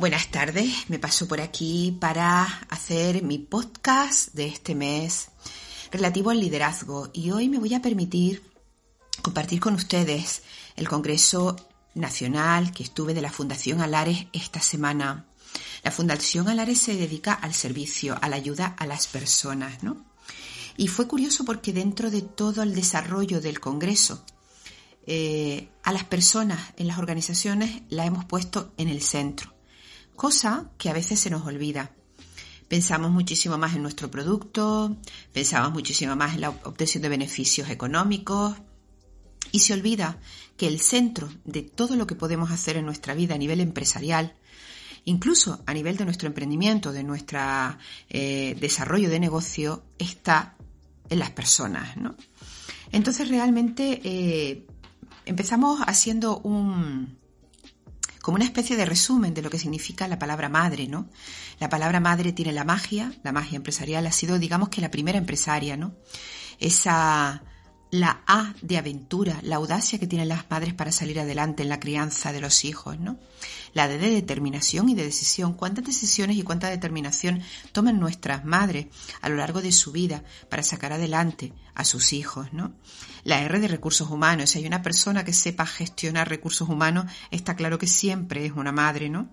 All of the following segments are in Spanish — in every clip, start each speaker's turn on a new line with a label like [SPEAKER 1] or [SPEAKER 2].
[SPEAKER 1] Buenas tardes, me paso por aquí para hacer mi podcast de este mes relativo al liderazgo y hoy me voy a permitir compartir con ustedes el Congreso Nacional que estuve de la Fundación Alares esta semana. La Fundación Alares se dedica al servicio, a la ayuda a las personas, ¿no? Y fue curioso porque dentro de todo el desarrollo del Congreso, eh, a las personas en las organizaciones la hemos puesto en el centro cosa que a veces se nos olvida. Pensamos muchísimo más en nuestro producto, pensamos muchísimo más en la obtención de beneficios económicos y se olvida que el centro de todo lo que podemos hacer en nuestra vida a nivel empresarial, incluso a nivel de nuestro emprendimiento, de nuestro eh, desarrollo de negocio, está en las personas. Entonces realmente eh, empezamos haciendo un, como una especie de resumen de lo que significa la palabra madre, ¿no? La palabra madre tiene la magia, la magia empresarial ha sido, digamos que la primera empresaria, ¿no? Esa la A de aventura, la audacia que tienen las madres para salir adelante en la crianza de los hijos, ¿no? La D de determinación y de decisión. ¿Cuántas decisiones y cuánta determinación toman nuestras madres a lo largo de su vida para sacar adelante a sus hijos, ¿no? La R de recursos humanos. Si hay una persona que sepa gestionar recursos humanos, está claro que siempre es una madre, ¿no?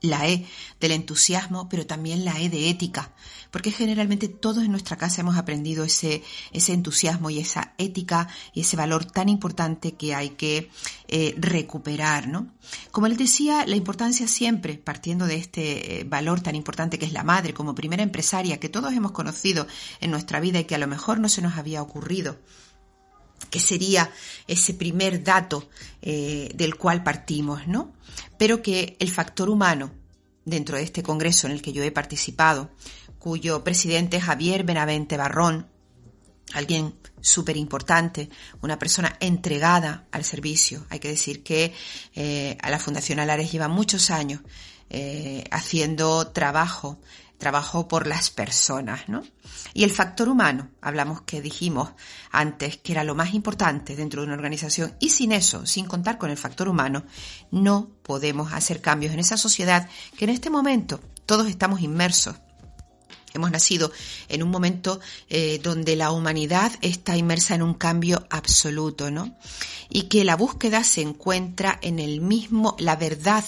[SPEAKER 1] La E del entusiasmo, pero también la E de ética, porque generalmente todos en nuestra casa hemos aprendido ese, ese entusiasmo y esa ética y ese valor tan importante que hay que eh, recuperar, ¿no? Como les decía, la importancia siempre, partiendo de este eh, valor tan importante que es la madre como primera empresaria que todos hemos conocido en nuestra vida y que a lo mejor no se nos había ocurrido, que sería ese primer dato eh, del cual partimos, ¿no? Pero que el factor humano, dentro de este congreso en el que yo he participado, cuyo presidente es Javier Benavente Barrón, alguien súper importante, una persona entregada al servicio. Hay que decir que eh, a la Fundación Alares lleva muchos años eh, haciendo trabajo trabajo por las personas, ¿no? Y el factor humano, hablamos que dijimos antes que era lo más importante dentro de una organización y sin eso, sin contar con el factor humano, no podemos hacer cambios en esa sociedad que en este momento todos estamos inmersos Hemos nacido en un momento eh, donde la humanidad está inmersa en un cambio absoluto, ¿no? Y que la búsqueda se encuentra en el mismo, la verdad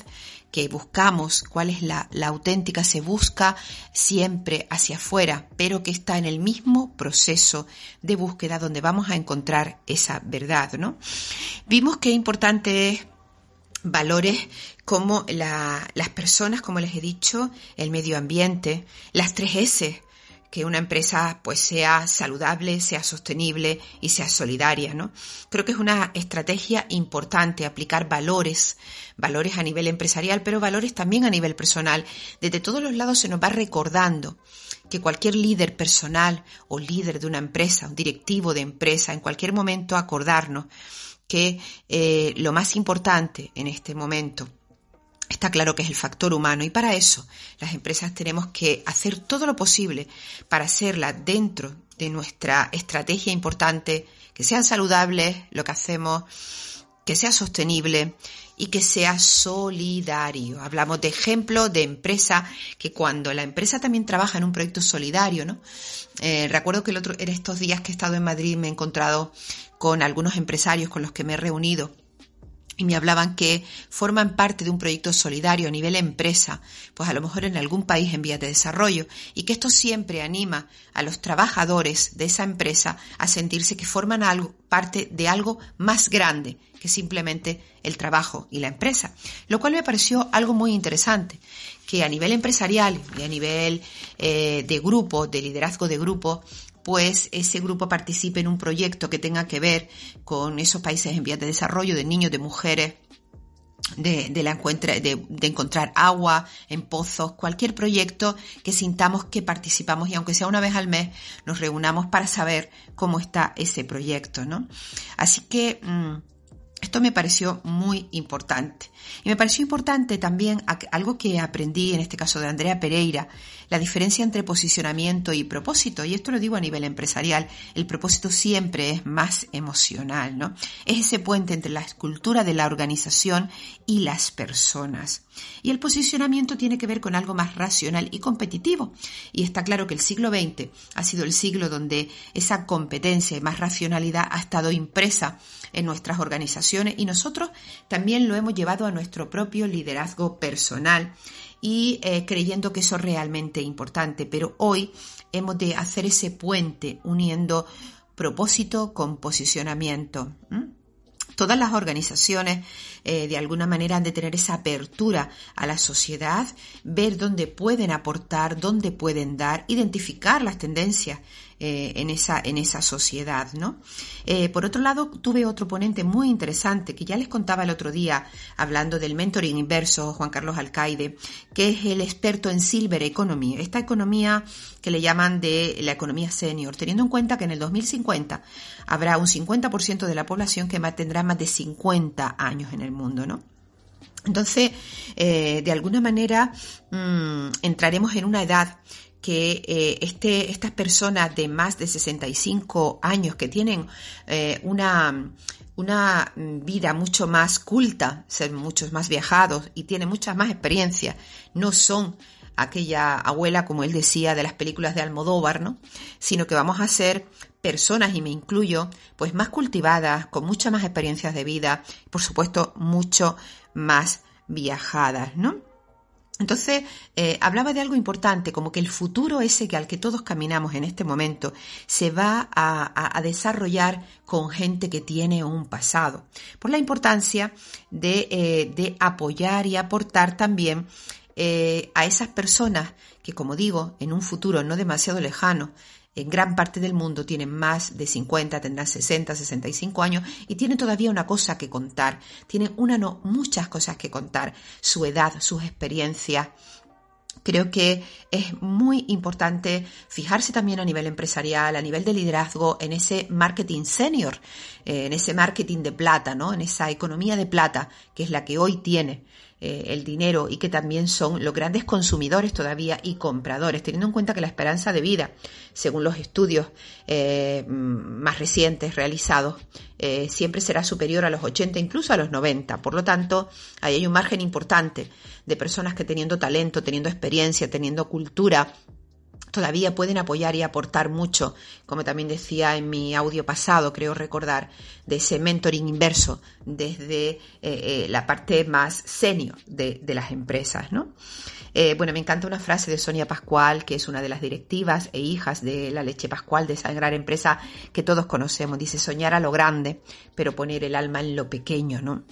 [SPEAKER 1] que buscamos, cuál es la, auténtica, se busca siempre hacia afuera, pero que está en el mismo proceso de búsqueda donde vamos a encontrar esa verdad, ¿no? Vimos que importante es valores como las personas, como les he dicho, el medio ambiente, las tres S, que una empresa pues sea saludable, sea sostenible y sea solidaria, ¿no? Creo que es una estrategia importante aplicar valores, valores a nivel empresarial, pero valores también a nivel personal. Desde todos los lados se nos va recordando que cualquier líder personal o líder de una empresa, un directivo de empresa, en cualquier momento acordarnos que eh, lo más importante en este momento Está claro que es el factor humano y para eso las empresas tenemos que hacer todo lo posible para hacerla dentro de nuestra estrategia importante, que sean saludables lo que hacemos, que sea sostenible y que sea solidario. Hablamos de ejemplo de empresa que cuando la empresa también trabaja en un proyecto solidario, ¿no? Eh, recuerdo que el otro, en estos días que he estado en Madrid me he encontrado con algunos empresarios con los que me he reunido y me hablaban que forman parte de un proyecto solidario a nivel empresa, pues a lo mejor en algún país en vías de desarrollo, y que esto siempre anima a los trabajadores de esa empresa a sentirse que forman algo, parte de algo más grande que simplemente el trabajo y la empresa, lo cual me pareció algo muy interesante, que a nivel empresarial y a nivel eh, de grupo, de liderazgo de grupo, pues ese grupo participe en un proyecto que tenga que ver con esos países en vías de desarrollo, de niños, de mujeres, de, la de, de, encontrar agua en pozos, cualquier proyecto que sintamos que participamos y aunque sea una vez al mes, nos reunamos para saber cómo está ese proyecto, ¿no? Así que mm, Esto me pareció muy importante. Y me pareció importante también algo que aprendí en este caso de Andrea Pereira, la diferencia entre posicionamiento y propósito. Y esto lo digo a nivel empresarial. El propósito siempre es más emocional, ¿no? Es ese puente entre la escultura de la organización y las personas. Y el posicionamiento tiene que ver con algo más racional y competitivo. Y está claro que el siglo XX ha sido el siglo donde esa competencia y más racionalidad ha estado impresa en nuestras organizaciones y nosotros también lo hemos llevado a nuestro propio liderazgo personal y eh, creyendo que eso es realmente importante. Pero hoy hemos de hacer ese puente uniendo propósito con posicionamiento. Todas las organizaciones eh, de alguna manera han de tener esa apertura a la sociedad, ver dónde pueden aportar, dónde pueden dar, identificar las tendencias eh, en, esa, en esa sociedad, ¿no? Eh, por otro lado, tuve otro ponente muy interesante que ya les contaba el otro día, hablando del mentoring inverso, Juan Carlos Alcaide, que es el experto en Silver Economy, esta economía que le llaman de la economía senior, teniendo en cuenta que en el 2050 habrá un 50% de la población que tendrá más de 50 años en el mundo, ¿no? Entonces, eh, de alguna manera, mm, entraremos en una edad que eh, este, estas personas de más de 65 años que tienen eh, una, una vida mucho más culta, ser muchos más viajados y tienen muchas más experiencias, no son aquella abuela, como él decía, de las películas de Almodóvar, ¿no? Sino que vamos a ser personas, y me incluyo, pues más cultivadas, con muchas más experiencias de vida, por supuesto, mucho más viajadas, ¿no? Entonces, eh, hablaba de algo importante, como que el futuro ese que al que todos caminamos en este momento se va a, desarrollar con gente que tiene un pasado. Por la importancia de, eh, apoyar y aportar también eh, a esas personas que, como digo, en un futuro no demasiado lejano, en gran parte del mundo tienen más de 50, tendrán 60, 65 años y tienen todavía una cosa que contar. Tienen una no, muchas cosas que contar. Su edad, sus experiencias. Creo que es muy importante fijarse también a nivel empresarial, a nivel de liderazgo, en ese marketing senior, eh, en ese marketing de plata, ¿no? En esa economía de plata, que es la que hoy tiene eh, el dinero y que también son los grandes consumidores todavía y compradores, teniendo en cuenta que la esperanza de vida, según los estudios eh, más recientes realizados, eh, siempre será superior a los 80, incluso a los 90. Por lo tanto, ahí hay un margen importante de personas que teniendo talento, teniendo experiencia, teniendo cultura, todavía pueden apoyar y aportar mucho, como también decía en mi audio pasado, creo recordar, de ese mentoring inverso desde eh, eh, la parte más senior de, las empresas, ¿no? Eh, bueno, me encanta una frase de Sonia Pascual, que es una de las directivas e hijas de la leche Pascual, de esa gran empresa que todos conocemos. Dice, soñar a lo grande, pero poner el alma en lo pequeño, ¿no?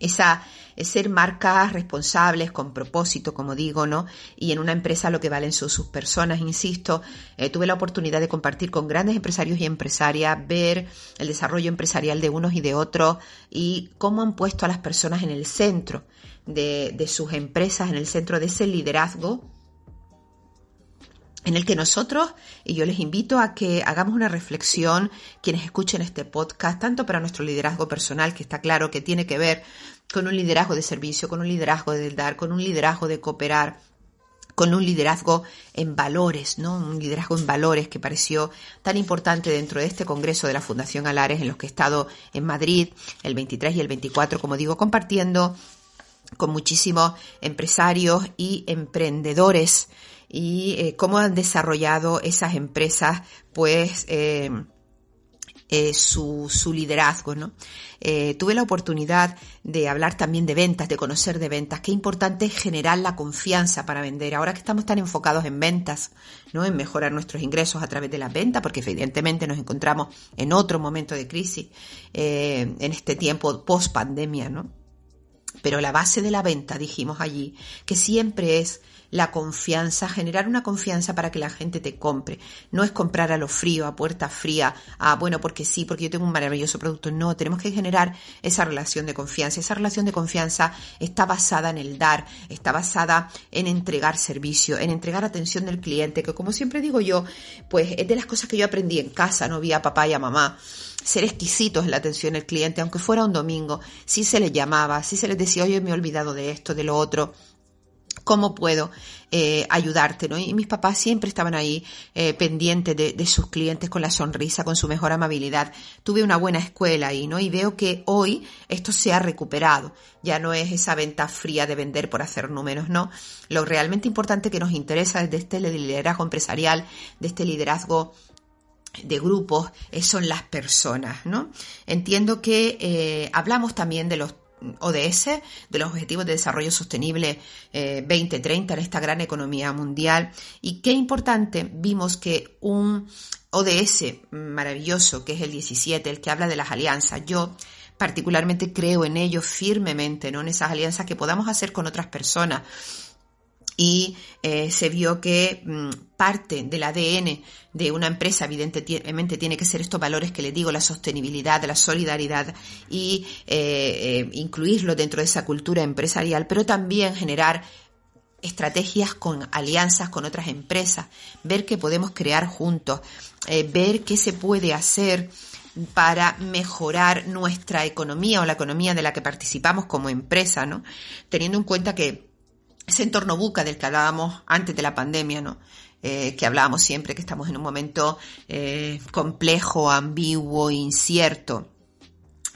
[SPEAKER 1] Esa ser marcas responsables con propósito, como digo, ¿no? Y en una empresa lo que valen son sus personas, insisto. Eh, tuve la oportunidad de compartir con grandes empresarios y empresarias, ver el desarrollo empresarial de unos y de otros y cómo han puesto a las personas en el centro de, de sus empresas, en el centro de ese liderazgo en el que nosotros, y yo les invito a que hagamos una reflexión, quienes escuchen este podcast, tanto para nuestro liderazgo personal, que está claro que tiene que ver con un liderazgo de servicio, con un liderazgo de dar, con un liderazgo de cooperar, con un liderazgo en valores, ¿no? Un liderazgo en valores que pareció tan importante dentro de este congreso de la Fundación Alares, en los que he estado en Madrid el 23 y el 24, como digo, compartiendo con muchísimos empresarios y emprendedores y eh, cómo han desarrollado esas empresas pues eh, eh, su, su, liderazgo. ¿no? tuve la oportunidad de hablar también de ventas, de conocer de ventas. Qué importante es generar la confianza para vender. Ahora que estamos tan enfocados en ventas, ¿no? en mejorar nuestros ingresos a través de las ventas, porque evidentemente nos encontramos en otro momento de crisis, en este tiempo post pandemia, ¿no? Pero la base de la venta, dijimos allí, que siempre es la confianza, generar una confianza para que la gente te compre. No es comprar a lo frío, a puerta fría, a bueno, porque sí, porque yo tengo un maravilloso producto. No, tenemos que generar esa relación de confianza. Esa relación de confianza está basada en el dar, está basada en entregar servicio, en entregar atención del cliente, que como siempre digo yo, pues es de las cosas que yo aprendí en casa, no vi a papá y a mamá ser exquisitos en la atención al cliente, aunque fuera un domingo, si se les llamaba, si se les decía, oye, me he olvidado de esto, de lo otro, ¿Cómo puedo eh, ayudarte? ¿no? Y mis papás siempre estaban ahí eh, pendientes de, sus clientes con la sonrisa, con su mejor amabilidad. Tuve una buena escuela ahí, ¿no? Y veo que hoy esto se ha recuperado. Ya no es esa venta fría de vender por hacer números, ¿no? Lo realmente importante que nos interesa desde este liderazgo empresarial, de este liderazgo de grupos, eh, son las personas, ¿no? Entiendo que hablamos también de los ODS, de los Objetivos de Desarrollo Sostenible 2030 eh, en esta gran economía mundial. Y qué importante, vimos que un ODS maravilloso, que es el 17, el que habla de las alianzas, yo particularmente creo en ello firmemente, ¿no? En esas alianzas que podamos hacer con otras personas y eh, se vio que mm, parte del ADN de una empresa evidentemente tiene que ser estos valores que le digo, la sostenibilidad, la solidaridad y eh, eh, incluirlo dentro de esa cultura empresarial, pero también generar estrategias con alianzas con otras empresas, ver qué podemos crear juntos, ver qué se puede hacer para mejorar nuestra economía o la economía de la que participamos como empresa, ¿no? Teniendo en cuenta que ese entorno buca del que hablábamos antes de la pandemia, ¿no? Eh, que hablábamos siempre que estamos en un momento eh, complejo, ambiguo, incierto,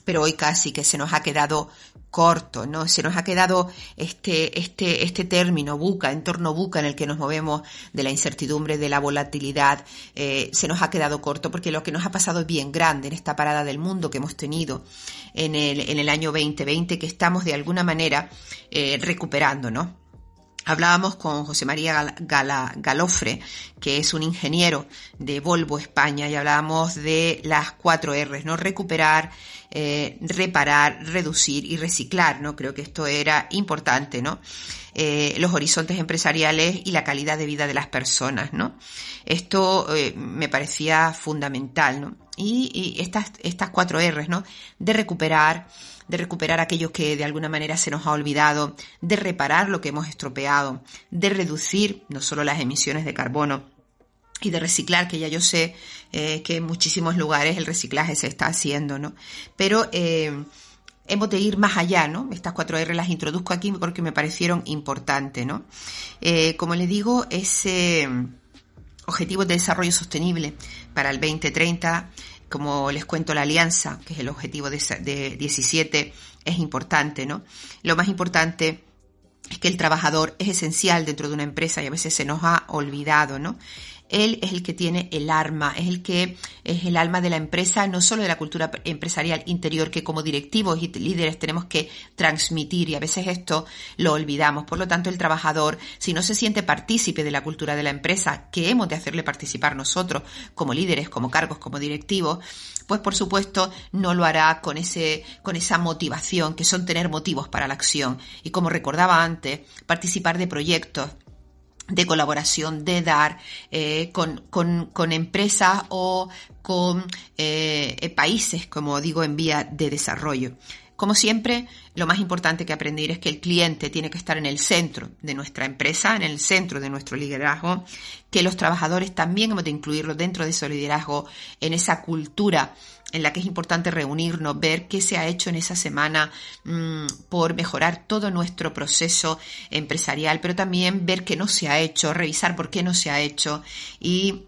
[SPEAKER 1] pero hoy casi que se nos ha quedado corto, ¿no? Se nos ha quedado este, este, este término buca, entorno buca en el que nos movemos de la incertidumbre, de la volatilidad, eh, se nos ha quedado corto porque lo que nos ha pasado es bien grande en esta parada del mundo que hemos tenido en el, en el año 2020 que estamos de alguna manera recuperando, ¿no? Hablábamos con José María Galofre, que es un ingeniero de Volvo España, y hablábamos de las cuatro R's, ¿no? Recuperar, eh, reparar, reducir y reciclar, ¿no? Creo que esto era importante, ¿no? Eh, los horizontes empresariales y la calidad de vida de las personas, ¿no? Esto eh, me parecía fundamental, ¿no? Y, y, estas, estas cuatro R's, ¿no? De recuperar, de recuperar aquello que de alguna manera se nos ha olvidado, de reparar lo que hemos estropeado, de reducir no solo las emisiones de carbono, y de reciclar, que ya yo sé eh, que en muchísimos lugares el reciclaje se está haciendo, ¿no? Pero eh, hemos de ir más allá, ¿no? Estas cuatro R las introduzco aquí porque me parecieron importantes, ¿no? Eh, como les digo, ese objetivo de desarrollo sostenible para el 2030 como les cuento, la alianza, que es el objetivo de, de 17, es importante, ¿no? Lo más importante es que el trabajador es esencial dentro de una empresa y a veces se nos ha olvidado, ¿no? Él es el que tiene el arma, es el que es el alma de la empresa, no solo de la cultura empresarial interior que como directivos y líderes tenemos que transmitir y a veces esto lo olvidamos. Por lo tanto, el trabajador, si no se siente partícipe de la cultura de la empresa, que hemos de hacerle participar nosotros como líderes, como cargos, como directivos, pues por supuesto no lo hará con ese, con esa motivación que son tener motivos para la acción. Y como recordaba antes, participar de proyectos, de colaboración, de dar eh, con, con, con, empresas o con eh, países, como digo, en vía de desarrollo. Como siempre, lo más importante que aprender es que el cliente tiene que estar en el centro de nuestra empresa, en el centro de nuestro liderazgo, que los trabajadores también hemos de incluirlo dentro de ese liderazgo, en esa cultura en la que es importante reunirnos, ver qué se ha hecho en esa semana mm, por mejorar todo nuestro proceso empresarial, pero también ver qué no se ha hecho, revisar por qué no se ha hecho y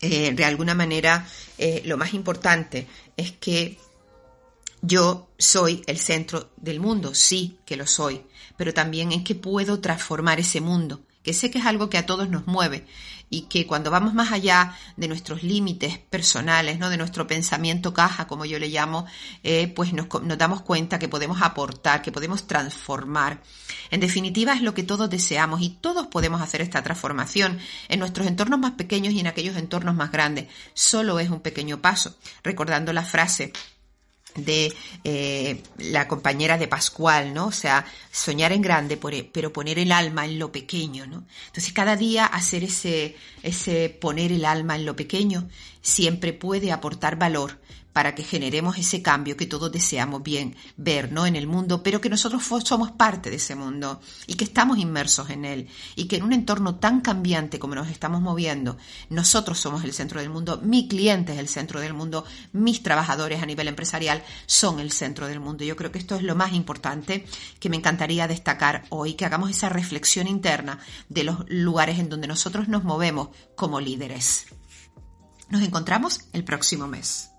[SPEAKER 1] eh, de alguna manera eh, lo más importante es que yo soy el centro del mundo, sí que lo soy, pero también en que puedo transformar ese mundo, que sé que es algo que a todos nos mueve y que cuando vamos más allá de nuestros límites personales, ¿no? de nuestro pensamiento caja, como yo le llamo, eh, pues nos, nos damos cuenta que podemos aportar, que podemos transformar. En definitiva, es lo que todos deseamos y todos podemos hacer esta transformación en nuestros entornos más pequeños y en aquellos entornos más grandes. Solo es un pequeño paso, recordando la frase de eh, la compañera de Pascual, ¿no? O sea, soñar en grande, pero poner el alma en lo pequeño, ¿no? Entonces, cada día hacer ese, ese poner el alma en lo pequeño siempre puede aportar valor para que generemos ese cambio que todos deseamos bien ver, ¿no? En el mundo, pero que nosotros somos parte de ese mundo y que estamos inmersos en él y que en un entorno tan cambiante como nos estamos moviendo, nosotros somos el centro del mundo, mi cliente es el centro del mundo, mis trabajadores a nivel empresarial son el centro del mundo. Yo creo que esto es lo más importante que me encantaría destacar hoy, que hagamos esa reflexión interna de los lugares en donde nosotros nos movemos como líderes. Nos encontramos el próximo mes.